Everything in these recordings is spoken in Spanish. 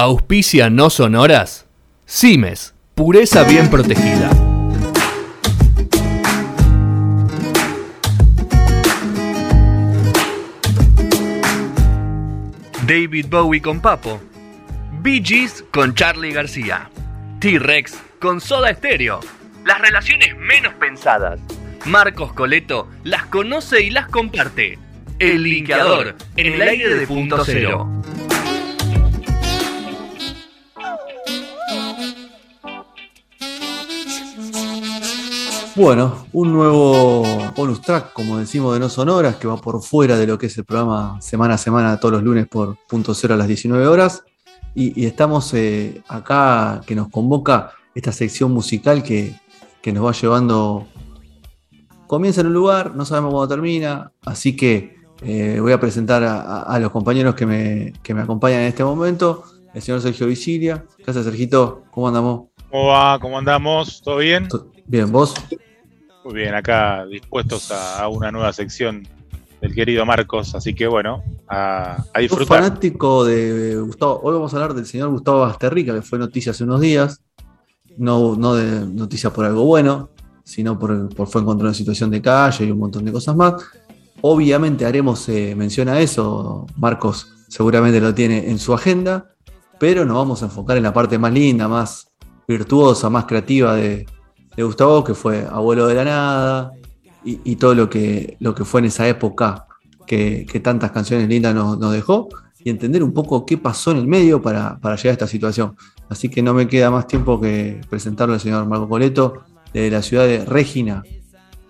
Auspicia no sonoras. Cimes, pureza bien protegida. David Bowie con Papo. Bee Gees con Charlie García. T-Rex con Soda Stereo. Las relaciones menos pensadas. Marcos Coleto las conoce y las comparte. El linkeador en el aire de punto cero. Bueno, un nuevo bonus track, como decimos, de No Sonoras, que va por fuera de lo que es el programa semana a semana, todos los lunes por punto cero a las 19 horas. Y, estamos eh, acá, que nos convoca esta sección musical que, nos va llevando. Comienza en un lugar, no sabemos cuándo termina, así que eh, voy a presentar a, los compañeros que me, que me, acompañan en este momento. El señor Sergio Visilia. ¿Qué haces, Sergito? ¿Cómo andamos? ¿Cómo va? ¿Cómo andamos? ¿Todo bien? Bien, ¿vos? Muy bien, acá dispuestos a, una nueva sección del querido Marcos, así que bueno, a, a disfrutar. fanático de Gustavo, hoy vamos a hablar del señor Gustavo Basterrica, que fue noticia hace unos días, no, no de noticia por algo bueno, sino por, por fue encontrado en situación de calle y un montón de cosas más. Obviamente haremos eh, mención a eso, Marcos seguramente lo tiene en su agenda, pero nos vamos a enfocar en la parte más linda, más virtuosa, más creativa de, de Gustavo, que fue abuelo de la nada, y, todo lo que, lo que fue en esa época que, tantas canciones lindas nos, dejó, y entender un poco qué pasó en el medio para, llegar a esta situación. Así que no me queda más tiempo que presentarle al señor Marco Coleto, de la ciudad de Regina.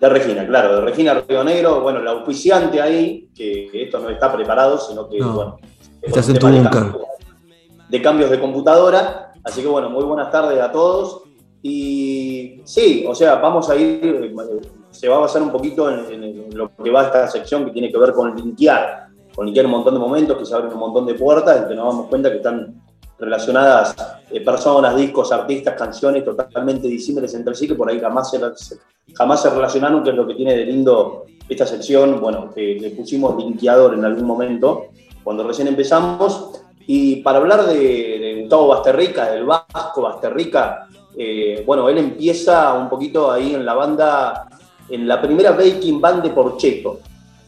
De Regina, claro, de Regina Río Negro, bueno, la auspiciante ahí, que, esto no está preparado, sino que, bueno, estás en tu búnker. De cambios de computadora, así que bueno, muy buenas tardes a todos. Y sí, o sea, vamos a ir, se va a basar un poquito en, lo que va a esta sección que tiene que ver con linkear, con linkear un montón de momentos, que se abren un montón de puertas y que nos damos cuenta que están relacionadas eh, personas, discos, artistas, canciones totalmente disímiles entre sí, que por ahí jamás se, jamás se relacionaron, que es lo que tiene de lindo esta sección, bueno, que le pusimos linkeador en algún momento, cuando recién empezamos. Y para hablar de, de Gustavo Basterrica, del Vasco Basterrica, eh, bueno, él empieza un poquito ahí en la banda, en la primera Baking Band de Porcheto.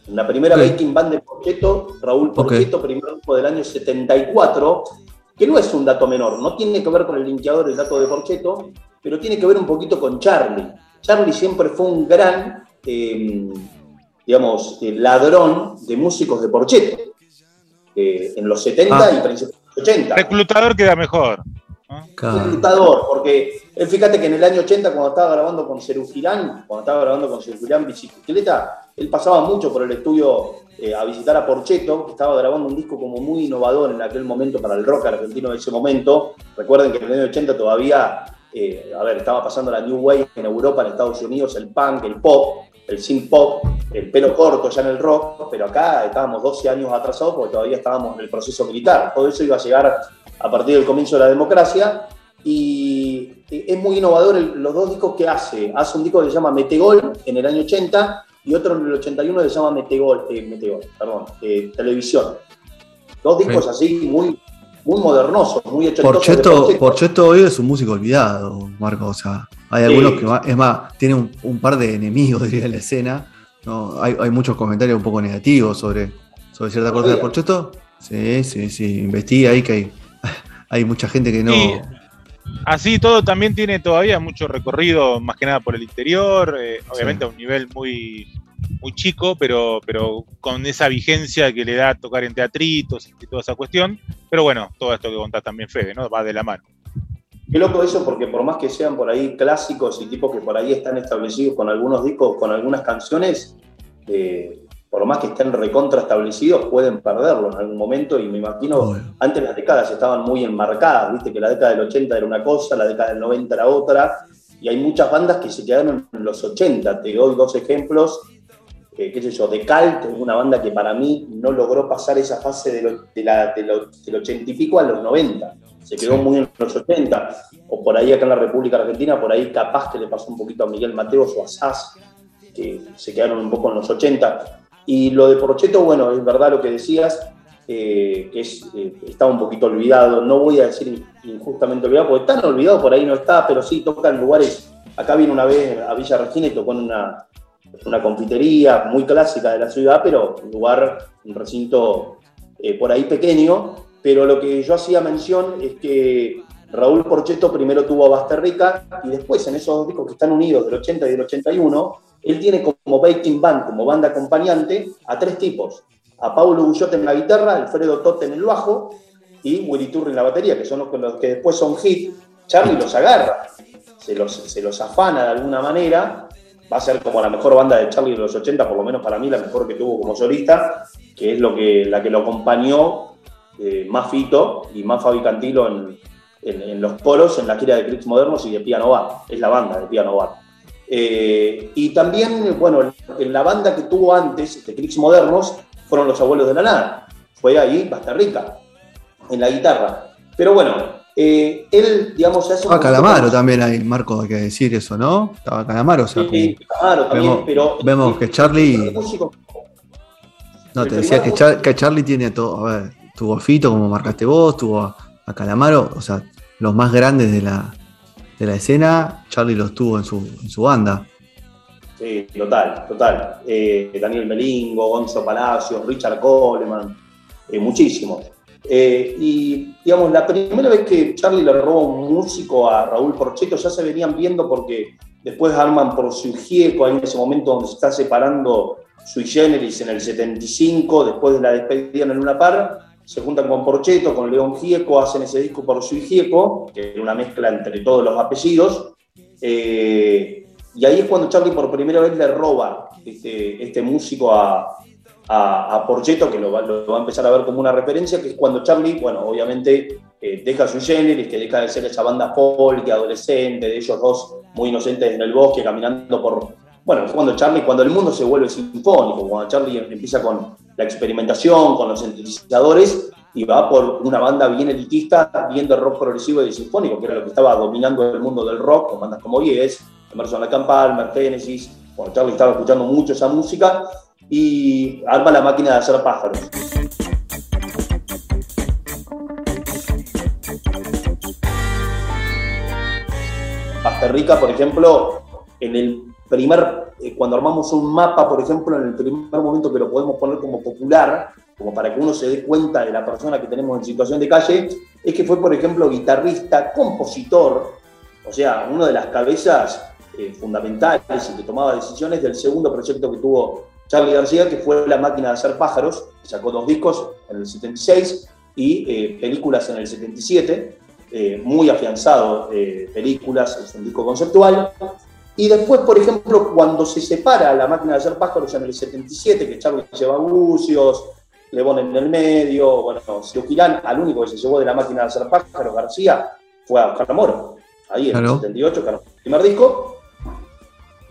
En la primera Baking Band de Porcheto, Raúl Porcheto, primer grupo del año 74, que no es un dato menor, no tiene que ver con el linkeador, el dato de Porcheto, pero tiene que ver un poquito con Charlie. Charlie siempre fue un gran, em, digamos, eh, ladrón de músicos de Porcheto. Eh, en los 70 ah. y principios de los 80. Reclutador queda mejor. Reclutador, porque él fíjate que en el año 80, cuando estaba grabando con Cerugirán, cuando estaba grabando con Cerugirán Bicicleta, él pasaba mucho por el estudio eh, a visitar a Porcheto, que estaba grabando un disco como muy innovador en aquel momento para el rock argentino de ese momento. Recuerden que en el año 80 todavía, eh, a ver, estaba pasando la New Wave en Europa, en Estados Unidos, el punk, el pop, el synth pop, el pelo corto ya en el rock, pero acá estábamos 12 años atrasados porque todavía estábamos en el proceso militar. Todo eso iba a llegar a partir del comienzo de la democracia. Y es muy innovador los dos discos que hace. Hace un disco que se llama Metegol en el año 80 y otro en el 81 que se llama Metegol, eh, Metegol perdón, eh, Televisión. Dos discos así muy, muy modernosos, muy ochentosos. Porcheto, hoy es un músico olvidado, Marco. O sea, hay algunos que, es más, tiene un, par de enemigos, diría, en la escena. ¿no? Hay, hay, muchos comentarios un poco negativos sobre, sobre cierta cosa de Porcheto. Sí, sí, sí. Investiga ahí que hay hay mucha gente que no. así todo también tiene todavía mucho recorrido, más que nada por el interior, eh, obviamente a un nivel muy, muy chico, pero, pero con esa vigencia que le da tocar en teatritos y toda esa cuestión. Pero bueno, todo esto que contás también, Fede, ¿no? Va de la mano. Qué loco eso, porque por más que sean por ahí clásicos y tipos que por ahí están establecidos con algunos discos, con algunas canciones, eh, por más que estén recontra establecidos, pueden perderlo en algún momento. Y me imagino, antes las décadas estaban muy enmarcadas, viste que la década del 80 era una cosa, la década del 90 era otra. Y hay muchas bandas que se quedaron en los 80. Te doy dos ejemplos. Eh, qué sé yo, de Cult, una banda que para mí no logró pasar esa fase de del 80 y pico a los 90. Se quedó muy en los 80. O por ahí acá en la República Argentina, por ahí capaz que le pasó un poquito a Miguel Mateos o a Sass, que se quedaron un poco en los 80 y lo de Porcheto, bueno, es verdad lo que decías. eh, que es, eh, está un poquito olvidado, no voy a decir injustamente olvidado, porque tan olvidado por ahí no está, pero sí toca en lugares, acá vino una vez a Villa Regina y tocó en una, una confitería muy clásica de la ciudad, pero un lugar, un recinto eh, por ahí pequeño, pero lo que yo hacía mención es que Raúl Porcheto primero tuvo a Basterrica y después en esos dos discos que están unidos del 80 y del 81, él tiene como backing band, como banda acompañante, a tres tipos. A Paulo Gullote en la guitarra, Alfredo Totte en el bajo y Willy Turri en la batería, que son los, que después son hit. Charlie los agarra, se los, se los afana de alguna manera. Va a ser como la mejor banda de Charlie de los 80, por lo menos para mí la mejor que tuvo como solista, que es lo que, la que lo acompañó eh, más Fito y más Fabi Cantilo en, en, los polos, en la gira de Cricks Modernos y de Piano Bar. Es la banda de Piano Bar. Eh, y también, bueno, en la banda que tuvo antes, de Modernos, fueron los abuelos de la nada. Fue ahí, Basta Rica, en la guitarra. Pero bueno, eh, él, digamos, hace Estaba Calamaro también ahí, Marco, hay que decir eso, ¿no? Estaba Calamaro, o sea, sí, Calamaro también, vemos, pero. Vemos que Charlie. No, te decía que, que, Charlie tiene todo. A ver, tuvo a Fito, como marcaste vos, tuvo a, Calamaro, o sea, los más grandes de la, de la escena, Charlie los tuvo en su, en su banda. Sí, total, total. Eh, Daniel Melingo, Gonzo Palacios, Richard Coleman, eh, muchísimos. Eh, y digamos, la primera vez que Charlie le robó un músico a Raúl Porcheto ya se venían viendo porque después arman por su gieco, en ese momento donde se está separando Sui Generis en el 75, después de la despedida en Luna Par, se juntan con Porcheto, con León Gieco, hacen ese disco por Sui Gieco, que es una mezcla entre todos los apellidos. Eh, y ahí es cuando Charlie por primera vez le roba este, este músico a, a, Porcheto, que lo va, a empezar a ver como una referencia, que es cuando Charlie, bueno, obviamente eh, deja su generis, que deja de ser esa banda folk, adolescente, de ellos dos muy inocentes en el bosque, caminando por... Bueno, es cuando Charlie, cuando el mundo se vuelve sinfónico, cuando Charlie empieza con la experimentación, con los sintetizadores, y va por una banda bien elitista, bien de rock progresivo y sinfónico, que era lo que estaba dominando el mundo del rock, con bandas como Yes, Emerson Lake Palmer, Genesis, cuando Charlie estaba escuchando mucho esa música, y arma la máquina de hacer pájaros. Rica, por ejemplo, en el primer, eh, cuando armamos un mapa, por ejemplo, en el primer momento que lo podemos poner como popular, como para que uno se dé cuenta de la persona que tenemos en situación de calle, es que fue, por ejemplo, guitarrista, compositor, o sea, una de las cabezas eh, fundamentales y que tomaba decisiones del segundo proyecto que tuvo Charlie García, que fue La máquina de hacer pájaros, sacó dos discos en el 76 y eh, películas en el 77, muy afianzado, películas, es un disco conceptual, y después, por ejemplo, cuando se separa la máquina de hacer pájaros en el 77, que Charlie lleva Bucios, Le en el medio, bueno, Girán, al único que se llevó de la máquina de hacer pájaros, García, fue a Oscar Moro. Ahí en el 78, que el primer disco.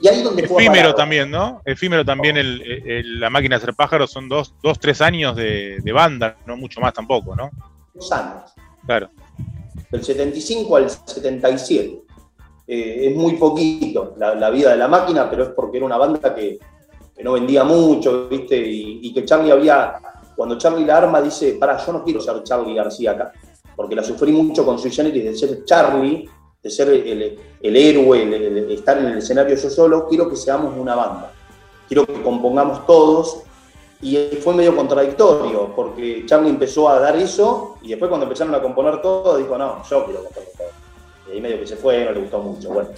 Y ahí donde Efímero también, ¿no? Efímero también el, la máquina de hacer pájaros son dos, dos tres años de, de, banda, no mucho más tampoco, ¿no? Dos años. Claro. Del 75 al 77. Eh, es muy poquito la, vida de la máquina, pero es porque era una banda que, no vendía mucho, ¿viste? Y, que Charlie había, cuando Charlie la arma, dice, para, yo no quiero ser Charlie García acá, porque la sufrí mucho con Sui Generis de ser Charlie, de ser el, héroe, el, estar en el escenario yo solo, quiero que seamos una banda, quiero que compongamos todos, y fue medio contradictorio, porque Charlie empezó a dar eso, y después cuando empezaron a componer todo, dijo, no, yo quiero componer y ahí medio que se fue, no le gustó mucho. Bueno.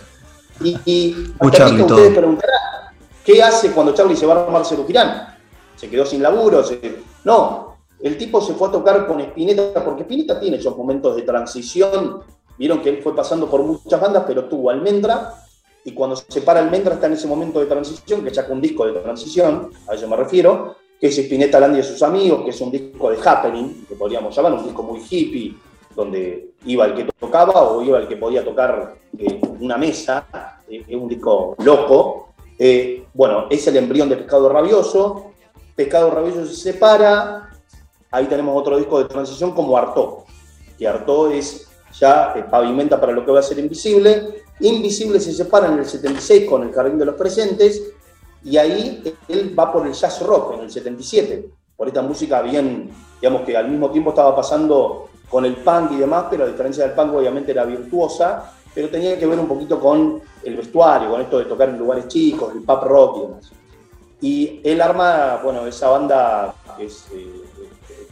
Y, y ustedes preguntarán, ¿qué hace cuando Charlie se va a armar Girán? ¿Se quedó sin laburo? No, el tipo se fue a tocar con Spinetta, porque Spinetta tiene esos momentos de transición. Vieron que él fue pasando por muchas bandas, pero tuvo Almendra, y cuando se para Almendra está en ese momento de transición, que saca un disco de transición, a eso me refiero, que es Spinetta Landy y sus amigos, que es un disco de happening, que podríamos llamar, un disco muy hippie, donde iba el que tocaba o iba el que podía tocar eh, una mesa, eh, es un disco loco. Eh, bueno, es el embrión de Pescado Rabioso. Pescado Rabioso se separa. Ahí tenemos otro disco de transición como Artó, que Artó es ya pavimenta para lo que va a ser Invisible. Invisible se separa en el 76 con El Jardín de los Presentes y ahí él va por el jazz rock en el 77 por esta música bien, digamos que al mismo tiempo estaba pasando con el punk y demás, pero a diferencia del punk obviamente era virtuosa, pero tenía que ver un poquito con el vestuario, con esto de tocar en lugares chicos, el pop rock y demás. Y él arma, bueno, esa banda que es eh,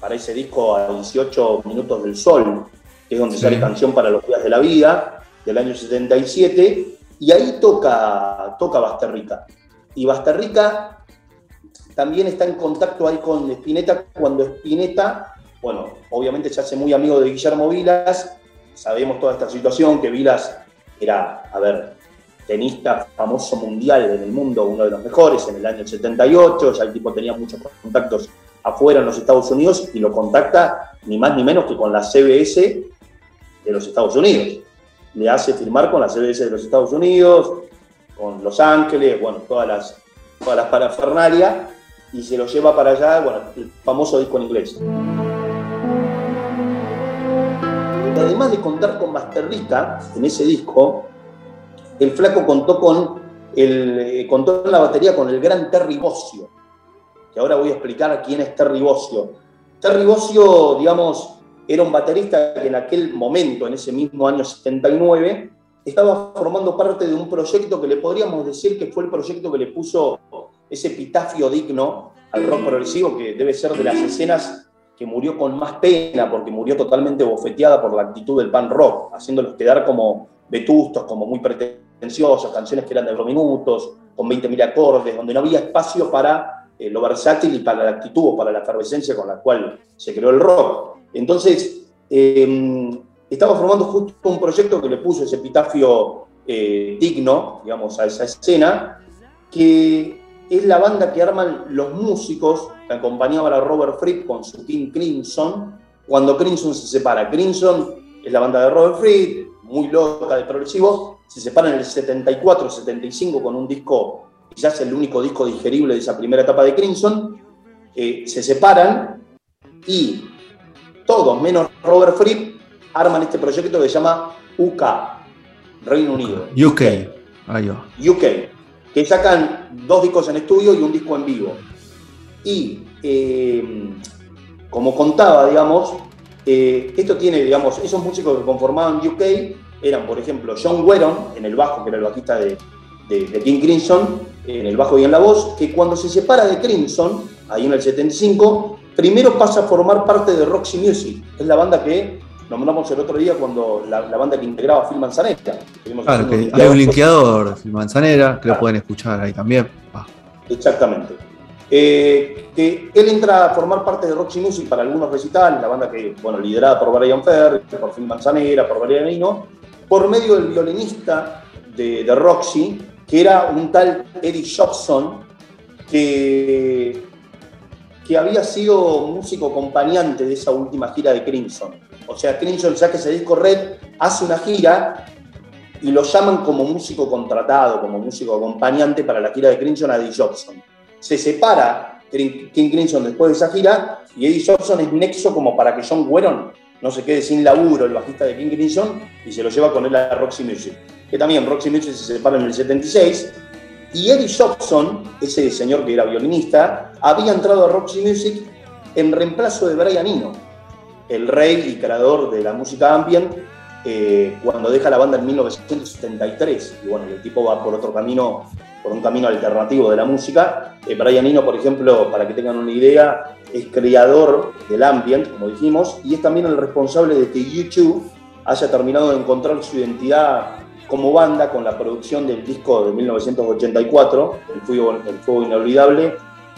para ese disco a 18 minutos del sol, que es donde sale canción para los días de la vida, del año 77, y ahí toca, toca Basterrica. Y Basterrica también está en contacto ahí con Spinetta cuando Spinetta, bueno, obviamente se hace muy amigo de Guillermo Vilas, sabemos toda esta situación, que Vilas era, a ver, tenista famoso mundial en el mundo, uno de los mejores en el año 78, ya el tipo tenía muchos contactos afuera en los Estados Unidos y lo contacta ni más ni menos que con la CBS de los Estados Unidos. Le hace firmar con la CBS de los Estados Unidos, con Los Ángeles, bueno, todas las, todas las y se lo lleva para allá, bueno, el famoso disco en inglés. Además de contar con Masterrica en ese disco, el flaco contó con el, eh, contó la batería con el gran Terry Bossio, que ahora voy a explicar quién es Terry Bossio. Terry Bossio, digamos, era un baterista que en aquel momento, en ese mismo año 79, estaba formando parte de un proyecto que le podríamos decir que fue el proyecto que le puso ese epitafio digno al rock progresivo, que debe ser de las escenas que murió con más pena, porque murió totalmente bofeteada por la actitud del pan rock, haciéndolos quedar como vetustos, como muy pretenciosos, canciones que eran de dos minutos, con 20.000 acordes, donde no había espacio para eh, lo versátil y para la actitud o para la efervescencia con la cual se creó el rock. Entonces, em, estaba formando justo un proyecto que le puso ese epitafio eh, digno, digamos, a esa escena, que es la banda que arman los músicos que acompañaban a Robert Fripp con su King Crimson, cuando Crimson se separa. Crimson es la banda de Robert Fripp, muy loca de progresivo, se separa en el 74-75 con un disco quizás el único disco digerible de esa primera etapa de Crimson, eh, se separan y todos, menos Robert Fripp, arman este proyecto que se llama UK, Reino Unido. UK, UK, que sacan dos discos en estudio y un disco en vivo. Y eh, como contaba, digamos, eh, esto tiene, digamos, esos músicos que conformaban UK eran, por ejemplo, John Weron en el bajo, que era el bajista de, de, King Crimson, en el bajo y en la voz, que cuando se separa de Crimson, ahí en el 75, primero pasa a formar parte de Roxy Music, es la banda que nombramos el otro día cuando la, banda que integraba Phil Manzanera. Claro, que hay un linkeador de Phil Manzanera, que lo pueden escuchar ahí también. Exactamente. Eh, que él entra a formar parte de Roxy Music para algunos recitales, la banda que, bueno, liderada por Brian Ferry, por Phil Manzanera, por Nino, por medio del violinista de, de Roxy, que era un tal Eddie Jobson, que, que había sido músico acompañante de esa última gira de Crimson. O sea, Crimson ya que ese disco Red hace una gira y lo llaman como músico contratado, como músico acompañante para la gira de Crimson a Eddie Jobson. Se separa King Crimson después de esa gira y Eddie Jobson es nexo como para que John Weron no se quede sin laburo, el bajista de King Crimson, y se lo lleva con él a Roxy Music que también Roxy Music se separa en el 76, y Eddie Jobson, ese señor que era violinista, había entrado a Roxy Music en reemplazo de Brian Eno, el rey y creador de la música ambient, eh, cuando deja la banda en 1973. Y bueno, el tipo va por otro camino, por un camino alternativo de la música. Eh, Brian Eno, por ejemplo, para que tengan una idea, es creador del ambient, como dijimos, y es también el responsable de que YouTube haya terminado de encontrar su identidad como banda con la producción del disco de 1984, El Fuego, el Fuego Inolvidable,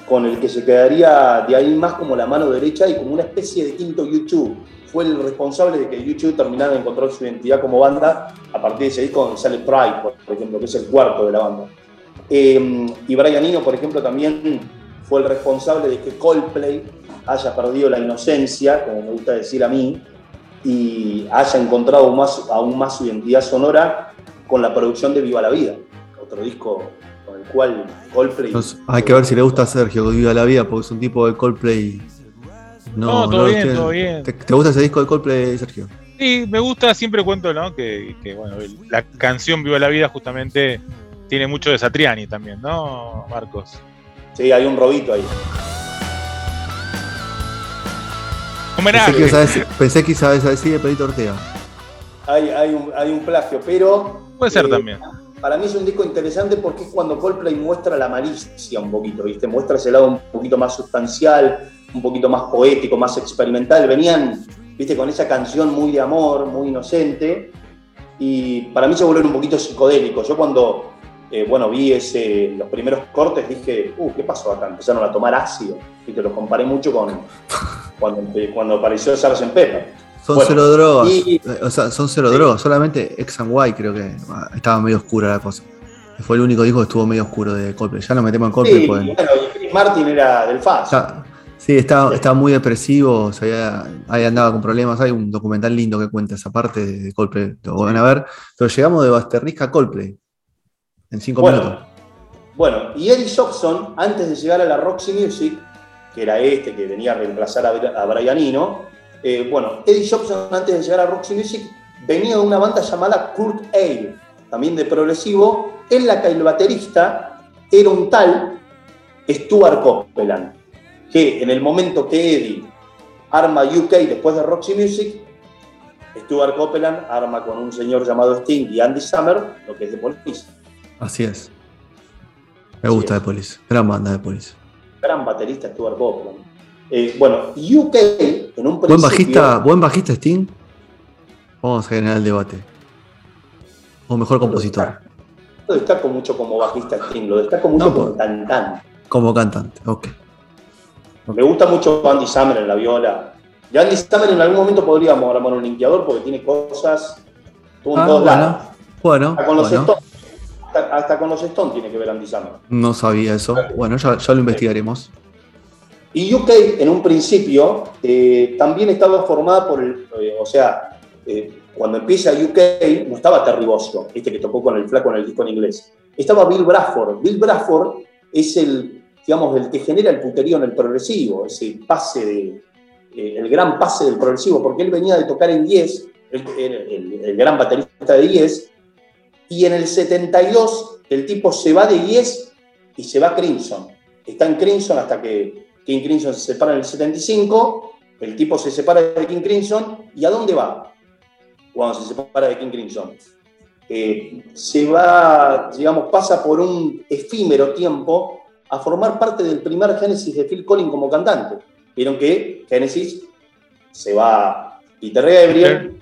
con el que se quedaría de ahí más como la mano derecha y como una especie de quinto YouTube. Fue el responsable de que YouTube terminara de encontrar su identidad como banda a partir de ese disco donde sale Pride, por ejemplo, que es el cuarto de la banda. Eh, y Brian Eno, por ejemplo, también fue el responsable de que Coldplay haya perdido la inocencia, como me gusta decir a mí, y haya encontrado más, aún más su identidad sonora con la producción de Viva la Vida, otro disco cual Coldplay. hay que ver si le gusta a Sergio Viva la Vida, porque es un tipo de Coldplay. No, todo bien, todo bien. ¿Te, gusta ese disco de Coldplay, Sergio? Sí, me gusta, siempre cuento, ¿no? Que, bueno, la canción Viva la Vida justamente tiene mucho de Satriani también, ¿no, Marcos? Sí, hay un robito ahí. Pensé que, ibas a decir, pensé que ibas a decir de Pedrito Ortega. Hay, hay, un, hay un plagio, pero. Puede ser eh, también. Para mí es un disco interesante porque es cuando Coldplay muestra la malicia un poquito, ¿viste? Muestra ese lado un poquito más sustancial, un poquito más poético, más experimental. Venían, ¿viste? Con esa canción muy de amor, muy inocente. Y para mí se volvieron un poquito psicodélicos. Yo cuando, eh, bueno, vi ese, los primeros cortes dije, uh, ¿qué pasó acá? Empezaron a tomar ácido. Y te los comparé mucho con cuando, cuando apareció Sgt. Pepper. Son Bueno, cero drogas. y- Eh, O sea, son cero Sí. drogas. Solamente X and Y creo que ah, estaba medio oscura la cosa. Fue el único disco que estuvo medio oscuro de Coldplay. Ya nos metemos en Coldplay. Sí, pues. bueno, y Chris Martin era del FAS. Ya- sí, estaba, estaba muy depresivo. se había- ahí andaba con problemas. Hay un documental lindo que cuenta esa parte de, Coldplay. Lo van a ver. Pero llegamos de Basterrisca a Coldplay. En cinco minutos. Bueno, y Eddie Jobson, antes de llegar a la Roxy Music, que era este que venía a reemplazar a, a Brian Eno, eh, bueno, Eddie Jobson, antes de llegar a Roxy Music, venía de una banda llamada Kurt Ale, también de progresivo, en la que el baterista era un tal Stuart Copeland, que en el momento que Eddie arma UK después de Roxy Music, Stuart Copeland arma con un señor llamado Sting y Andy Summer, lo que es de Police. Así es. Me Así gusta es. de Police. Gran banda de Police. gran baterista Stuart Copeland. Eh, bueno, UK en un principio... Buen bajista, buen bajista Sting. Vamos a generar el debate. O mejor compositor. No lo destaco mucho como bajista Sting, lo destaco mucho No, como pues. cantante. Como cantante. Ok. Me gusta mucho Andy Summer en la viola. Y Andy Summer en algún momento podríamos armar un linkeador porque tiene cosas... Tuvo en Ah, lados. Bueno. Hasta con los bueno. Stones. Hasta, hasta con los Stones tiene que ver Andy Summer. No sabía eso. Bueno, ya, ya lo investigaremos. Y UK en un principio eh, también estaba formada por el, eh, o sea, eh, cuando empieza UK no estaba Terry Bozzio, este que tocó con el flaco en el disco en inglés. Estaba Bill Bradford. Bill Bradford es el, digamos, el que genera el puterío en el progresivo, ese pase de, eh, el gran pase del progresivo, porque él venía de tocar en Yes, el, el- el gran baterista de Yes, y en el 72 el tipo se va de Yes y se va a Crimson. Está en Crimson hasta que King Crimson se separa en el 75, el tipo se separa de King Crimson, ¿y a dónde va? Cuando se separa de King Crimson. Eh, se va, digamos, pasa por un efímero tiempo a formar parte del primer Genesis de Phil Collins como cantante. Vieron que Genesis se va Peter Gabriel,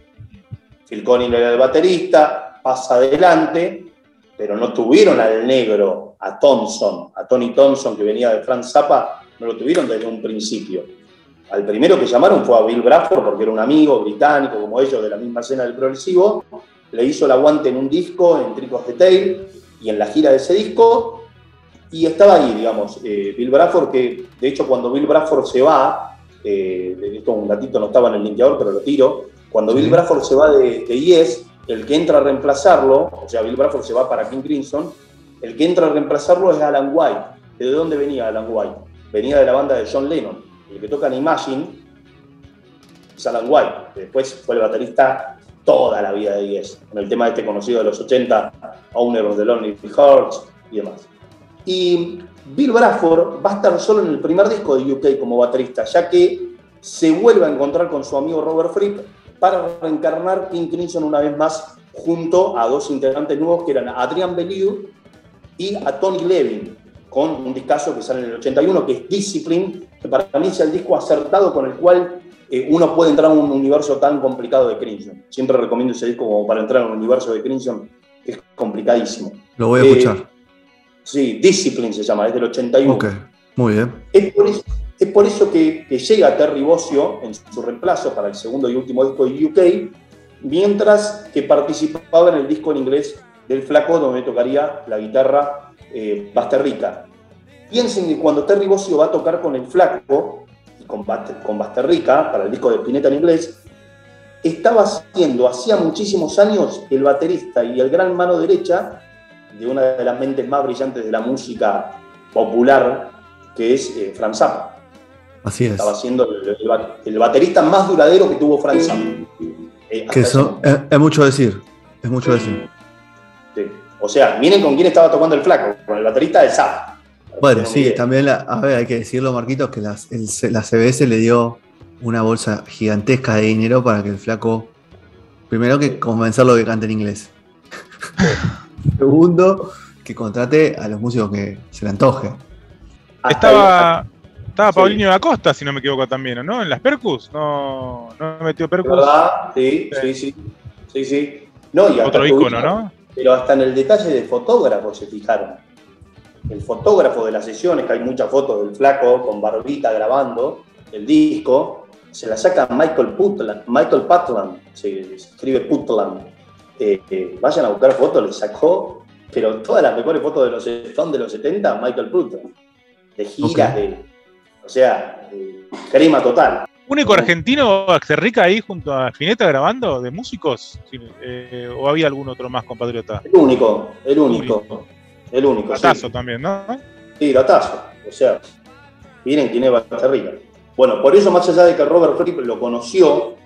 Phil Collins era el baterista, pasa adelante, pero no tuvieron al negro, a Thompson, a Tony Thompson que venía de Franz Zappa, no lo tuvieron desde un principio. Al primero que llamaron fue a Bill Bradford, porque era un amigo británico como ellos de la misma escena del progresivo. Le hizo el aguante en un disco, en Tricos de Tail, y en la gira de ese disco. Y estaba ahí, digamos, eh, Bill Bradford, que de hecho cuando Bill Bradford se va, eh, esto un gatito no estaba en el linkeador, pero lo tiro. Cuando Bill Bradford se va de, de Yes, el que entra a reemplazarlo, o sea, Bill Bradford se va para King Crimson, el que entra a reemplazarlo es Alan White. ¿De dónde venía Alan White? Venía de la banda de John Lennon. El que toca en Imagine es Alan White, que después fue el baterista toda la vida de Yes, con el tema este conocido de los 80, Owner of the Lonely Hearts y demás. Y Bill Bradford va a estar solo en el primer disco de UK como baterista, ya que se vuelve a encontrar con su amigo Robert Fripp para reencarnar King Crimson una vez más junto a dos integrantes nuevos que eran Adrian Bellew y a Tony Levin, con un discazo que sale en el 81 que es Discipline, que para mí es el disco acertado con el cual eh, uno puede entrar a un universo tan complicado de Crimson. Siempre recomiendo ese disco como para entrar en un universo de Crimson que es complicadísimo. Lo voy a Eh, escuchar. Sí, Discipline se llama, es del 81. Ok. Muy bien. Es por eso, es por eso que, que llega Terry Bozzio en su reemplazo para el segundo y último disco de UK, mientras que participaba en el disco en inglés del Flaco, donde tocaría la guitarra eh, Basterrica. Piensen que cuando Terry Bozzio va a tocar con el Flaco y con, con Basterrica para el disco de Spinetta en inglés, estaba siendo hacía muchísimos años el baterista y el gran mano derecha de una de las mentes más brillantes de la música popular, que es eh, Franz Zappa. Así es. Estaba siendo el, el ba- el baterista más duradero que tuvo Franz Zappa. Eh, Que eso es mucho decir. Es mucho decir. Sí. O sea, miren con quién estaba tocando el flaco, con el baterista de Zappa. Bueno, No sí, también, la- a ver, hay que decirlo, Marquitos, que las- el C- la CBS le dio una bolsa gigantesca de dinero para que el flaco, primero que convencerlo de que cante en inglés. Segundo, que contrate a los músicos que se le antoje. Estaba, estaba Paulinho da Costa, si no me equivoco también, ¿no? En las Percus, no, no metió Percus. ¿Verdad? Sí, sí, sí. Sí, sí. No, y Otro icono, ¿no? Pero hasta en el detalle del fotógrafo se fijaron. El fotógrafo de las sesiones, que hay muchas fotos del flaco con barbita grabando el disco, se la saca Michael Putland, Michael Putland, se, escribe Putland. Eh, eh, vayan a buscar fotos, le sacó, pero todas las mejores fotos de los Stones de los 70, Michael Putland. De giras, Ok. de, o sea, de crema total. ¿Único argentino Axerrica ahí junto a Spinetta grabando de músicos? Eh, ¿O había algún otro más compatriota? El único, el único, el único. sí. Patazo también, ¿no? Sí, gatazo. O sea, miren quién es Basterrica. Bueno, por eso, más allá de que Robert Fripp lo conoció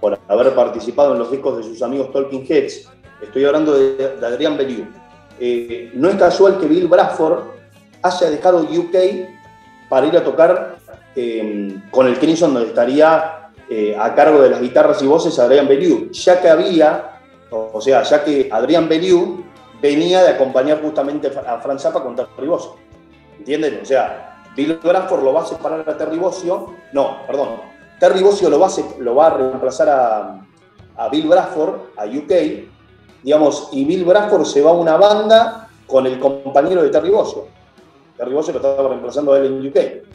por haber participado en los discos de sus amigos Talking Heads, estoy hablando de, de Adrián Bellew. Eh, no es casual que Bill Bradford haya dejado UK para ir a tocar eh, con el Crimson, donde estaría eh, a cargo de las guitarras y voces Adrián Bellew, ya que había, o, sea, ya que Adrián Bellew venía de acompañar justamente a Franz Zappa con Terry Bozzio. ¿Entienden? O sea, Bill Bradford lo va a separar a Terry Bozzio, no, perdón, Terry Bozzio lo va a, lo va a reemplazar a, a Bill Bradford, a UK, digamos, y Bill Bradford se va a una banda con el compañero de Terry Bozzio. Terry Bozzio lo estaba reemplazando a él en UK.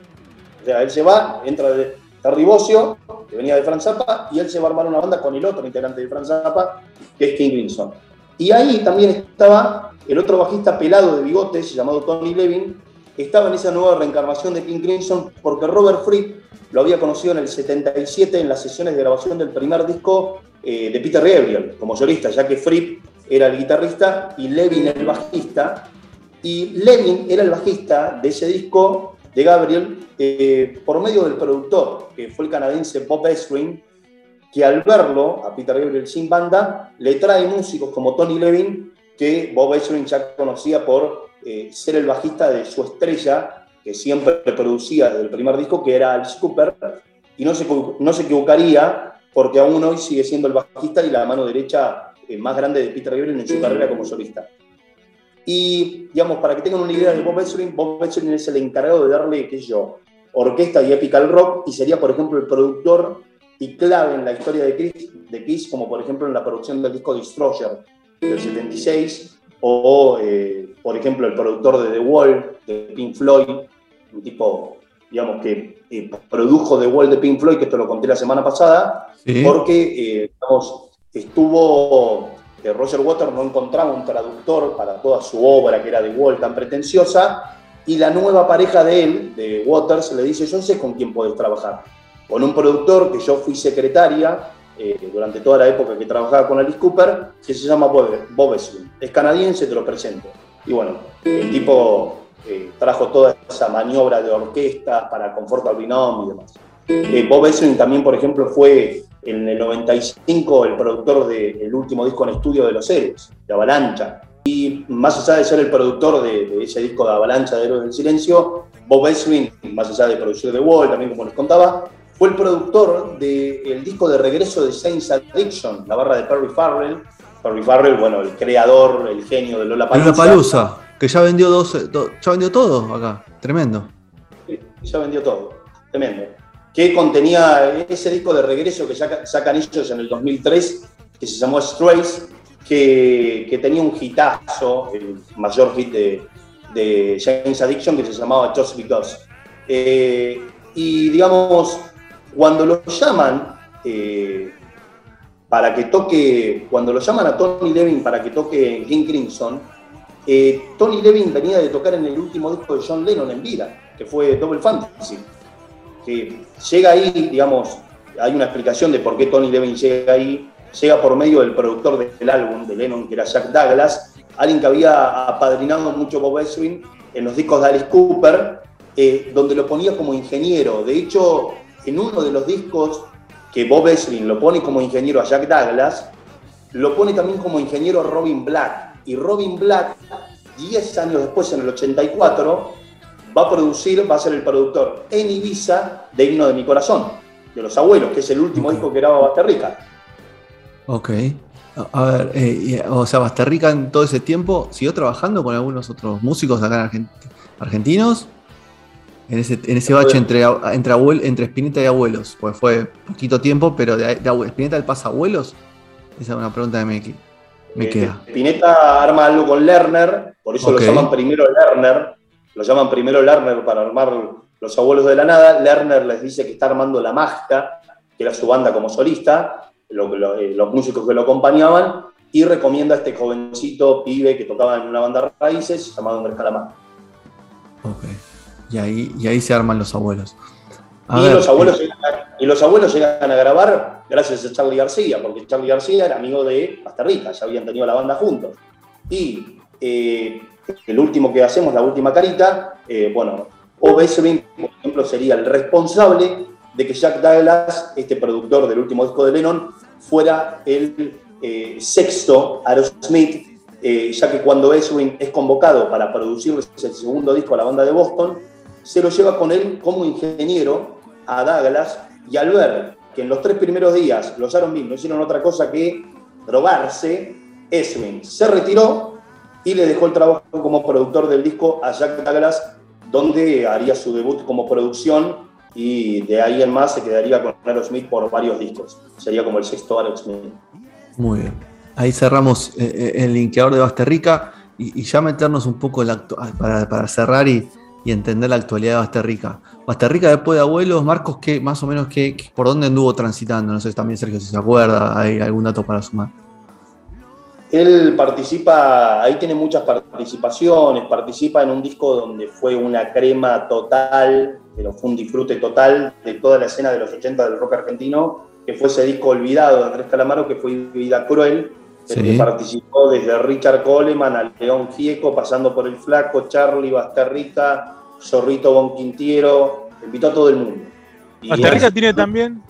O sea, él se va, entra de Terry Bozzio, que venía de Franz Zappa, y él se va a armar una banda con el otro integrante de Franz Zappa, que es King Crimson. Y ahí también estaba el otro bajista pelado de bigotes, llamado Tony Levin, estaba en esa nueva reencarnación de King Crimson porque Robert Fripp lo había conocido en el 77 en las sesiones de grabación del primer disco eh, de Peter Gabriel como solista, ya que Fripp era el guitarrista y Levin el bajista. Y Levin era el bajista de ese disco de Gabriel eh, por medio del productor, que fue el canadiense Bob Ezrin, que al verlo, a Peter Gabriel sin banda, le trae músicos como Tony Levin, que Bob Ezrin ya conocía por eh, ser el bajista de su estrella, que siempre producía desde el primer disco, que era Alice Cooper, y no se, no se equivocaría porque aún hoy sigue siendo el bajista y la mano derecha eh, más grande de Peter Gabriel en su carrera como solista. Y, digamos, para que tengan una idea de Bob Ezrin, Bob Ezrin es el encargado de darle, qué sé yo, orquesta y epical rock, y sería, por ejemplo, el productor y clave en la historia de Kiss, de Kiss como por ejemplo en la producción del disco Destroyer del 76, o, eh, por ejemplo, el productor de The Wall, de Pink Floyd, un tipo, digamos, que eh, produjo The Wall de Pink Floyd, que esto lo conté la semana pasada, Sí. porque, eh, digamos, estuvo, Roger Waters no encontraba un traductor para toda su obra, que era The Wall, tan pretenciosa, y la nueva pareja de él, de Waters, le dice, yo sé con quién podés trabajar. Con un productor que yo fui secretaria eh, durante toda la época que trabajaba con Alice Cooper, que se llama Bob, Bob. Es canadiense, te lo presento. Y bueno, el tipo eh, trajo toda esa maniobra de orquesta para Comfort Binom y demás. Eh, Bob Ezrin también, por ejemplo, fue en el 95 el productor del último disco en estudio de Los Héroes, de Avalancha. Y más allá de ser el productor de, de ese disco de Avalancha de Héroes del Silencio, Bob Ezrin, más allá de producir The Wall, también como les contaba, fue el productor del disco de regreso de Saints Addiction, la barra de Perry Farrell. Perry Farrell, bueno, el creador, el genio de Lola Lola Palusa, que ya vendió dos, eh, do- ya vendió todo acá. Tremendo. Ya vendió todo, tremendo. Que contenía ese disco de regreso que saca- sacan ellos en el 2003, que se llamó Strays, que, que tenía un hitazo, el mayor hit de, de James Addiction, que se llamaba Just Because. Eh, y digamos, cuando lo llaman eh, para que toque, cuando lo llaman a Tony Levin para que toque en King Crimson, eh, Tony Levin venía de tocar en el último disco de John Lennon en vida, que fue Double Fantasy. Que llega ahí, digamos, hay una explicación de por qué Tony Levin llega ahí. Llega por medio del productor del álbum de Lennon, que era Jack Douglas, alguien que había apadrinado mucho Bob Ezrin en los discos de Alice Cooper, eh, donde lo ponía como ingeniero. De hecho, en uno de los discos que Bob Ezrin lo pone como ingeniero a Jack Douglas, lo pone también como ingeniero Robin Black. Y Robin Black, 10 años después, en el 84, va a producir, va a ser el productor en Ibiza de Himno de mi Corazón. de los abuelos, que es el último disco que graba Basterrica. Ok. A ver, eh, o sea, Basterrica en todo ese tiempo siguió trabajando con algunos otros músicos acá en argentinos. En ese, en ese bache entre, entre, entre Spinetta y abuelos, pues fue poquito tiempo, pero de, de Spinetta el pasa abuelos. Esa es una pregunta que me, me eh, queda. Spinetta arma algo con Lerner, por eso lo llaman primero Lerner. Lo llaman primero Lerner para armar los abuelos de la nada. Lerner les dice que está armando la mágica, que era su banda como solista, eh, los músicos que lo acompañaban, y recomienda a este jovencito pibe que tocaba en una banda raíces llamado Andrés Calamar. Ok. Y ahí, y ahí se arman los abuelos. y, los abuelos llegan a, y los abuelos llegan a grabar gracias a Charlie García, porque Charlie García era amigo de Rica, ya habían tenido la banda juntos. Y eh, el último que hacemos, la última carita, eh, bueno, O. por ejemplo, sería el responsable de que Jack Douglas, este productor del último disco de Lennon, fuera el eh, sexto Aerosmith, ya que cuando Eswin es convocado para producir el segundo disco a la banda de Boston, se lo lleva con él como ingeniero a Douglas y al ver que en los tres primeros días los Aaron no hicieron otra cosa que drogarse, Eswin se retiró y le dejó el trabajo como productor del disco a Jack Douglas, donde haría su debut como producción y de ahí en más se quedaría con Aerosmith por varios discos. Sería como el sexto Aerosmith. Muy bien. Ahí cerramos eh, eh, el linkeador de Basterrica y, y ya meternos un poco para, cerrar y, y entender la actualidad de Basterrica. Basterrica después de Abuelos, Marcos, ¿qué, más o menos qué, por dónde anduvo transitando? No sé también Sergio si se acuerda, hay algún dato para sumar. Él participa, ahí tiene muchas participaciones, participa en un disco donde fue una crema total, pero fue un disfrute total de toda la escena de los 80 del rock argentino, que fue ese disco olvidado de Andrés Calamaro, que fue Vida Cruel, que participó desde Richard Coleman al León Gieco, pasando por el Flaco, Charlie, Basterrica, Zorrito Bonquintiero, invitó a todo el mundo. Basterrica tiene también,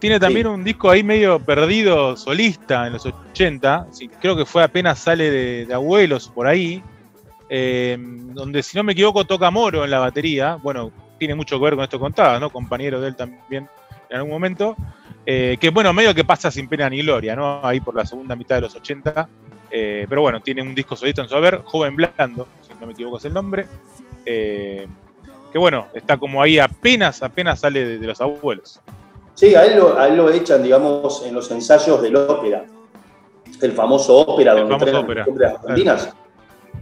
tiene también un disco ahí medio perdido, solista, en los 80, creo que fue apenas sale de, Abuelos por ahí, eh, donde si no me equivoco toca Moro en la batería, bueno, tiene mucho que ver con esto que contaba, ¿no? Compañero de él también en algún momento. Eh, que bueno, medio que pasa sin pena ni gloria, ¿no? Ahí por la segunda mitad de los 80. Eh, pero bueno, tiene un disco solista en su haber, Joven Blando, si no me equivoco es el nombre. Eh, que bueno, está como ahí apenas, apenas sale de, los abuelos. Sí, a él, lo, a él, lo, echan, digamos, en los ensayos del ópera. El famoso ópera, donde famoso ópera. argentinas.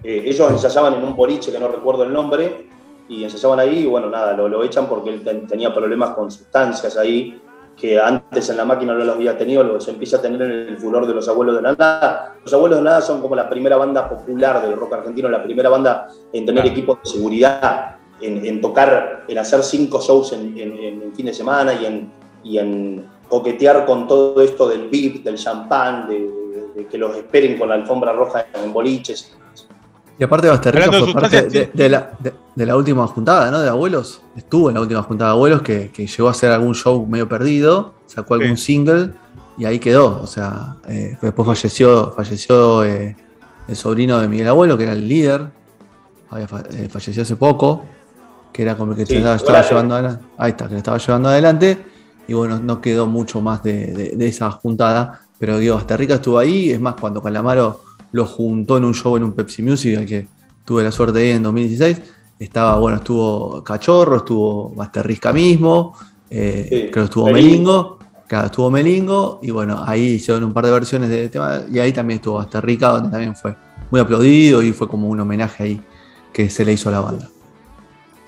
ellos ensayaban en un boliche que no recuerdo el nombre, y ensayaban ahí, y bueno, nada, lo, lo echan porque él tenía problemas con sustancias ahí que antes en la máquina no los había tenido, los empieza a tener en el furor de los abuelos de la nada. Los abuelos de la nada son como la primera banda popular del rock argentino, la primera banda en tener equipos de seguridad, en, tocar, en hacer cinco shows en, en, fin de semana y en, y en coquetear con todo esto del beat, del champán, de, que los esperen con la alfombra roja en boliches. Y aparte Basterrica fue parte de, la, última juntada, ¿no? De abuelos. Estuvo en la última juntada de abuelos que, llegó a hacer algún show medio perdido, sacó algún single y ahí quedó. O sea, eh, después falleció, falleció eh, el sobrino de Miguel Abuelo, que era el líder. Eh, falleció hace poco, que era como el que estaba, llevando adelante. Ahí está, que le estaba llevando adelante. Y bueno, no quedó mucho más de, esa juntada. Pero digo, Basterrica estuvo ahí. Es más, cuando Calamaro lo juntó en un show en un Pepsi Music, al que tuve la suerte de ir en 2016. Estaba, bueno, estuvo Cachorro, estuvo Basterrisca mismo, eh, creo que estuvo Melingo. claro, estuvo Melingo, y bueno, ahí hicieron un par de versiones de tema, y ahí también estuvo Basterrica, donde también fue muy aplaudido y fue como un homenaje ahí que se le hizo a la banda.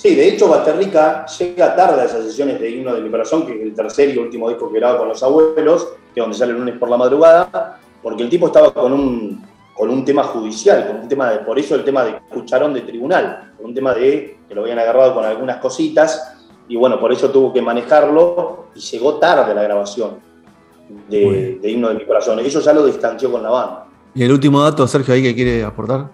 Sí, de hecho, Basterrica llega tarde a esas sesiones de Himno de mi Corazón, que es el tercer y último disco que graba con los abuelos, que es donde sale el lunes por la madrugada, porque el tipo estaba con un con un tema judicial, con un tema de, por eso el tema de cucharón de tribunal, con un tema de que lo habían agarrado con algunas cositas, y bueno, por eso tuvo que manejarlo y llegó tarde la grabación de, Himno de mi Corazón. Eso ya lo distanció con la banda. ¿Y el último dato, Sergio, ahí que quiere aportar?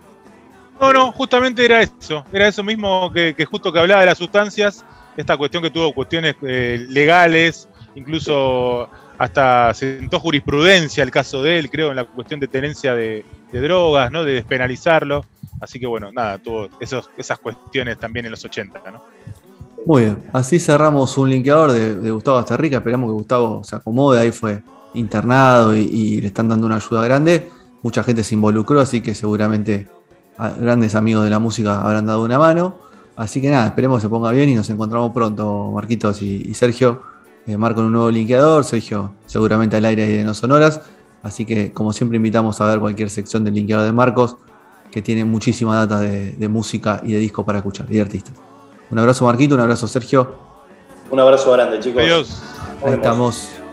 No, no, justamente era eso, era eso mismo que, justo que hablaba de las sustancias, esta cuestión que tuvo cuestiones eh, legales, incluso hasta sentó jurisprudencia el caso de él, creo, en la cuestión de tenencia de, drogas, ¿no? De despenalizarlo. Así que bueno, nada, tuvo esas cuestiones también en los 80, ¿no? Muy bien, así cerramos un linkeador de, Gustavo Asterrica. Esperamos que Gustavo se acomode. Ahí fue internado y, le están dando una ayuda grande. Mucha gente se involucró, así que seguramente grandes amigos de la música habrán dado una mano. Así que nada, esperemos que se ponga bien y nos encontramos pronto, Marquitos y, Sergio. Eh, Marco en un nuevo linkeador, Sergio seguramente al aire de No Sonoras. Así que, como siempre, invitamos a ver cualquier sección del linkeador de Marcos, que tiene muchísima data de, música y de disco para escuchar y de artistas. Un abrazo, Marquito, un abrazo, Sergio. Un abrazo grande, chicos. Adiós. Ahí estamos.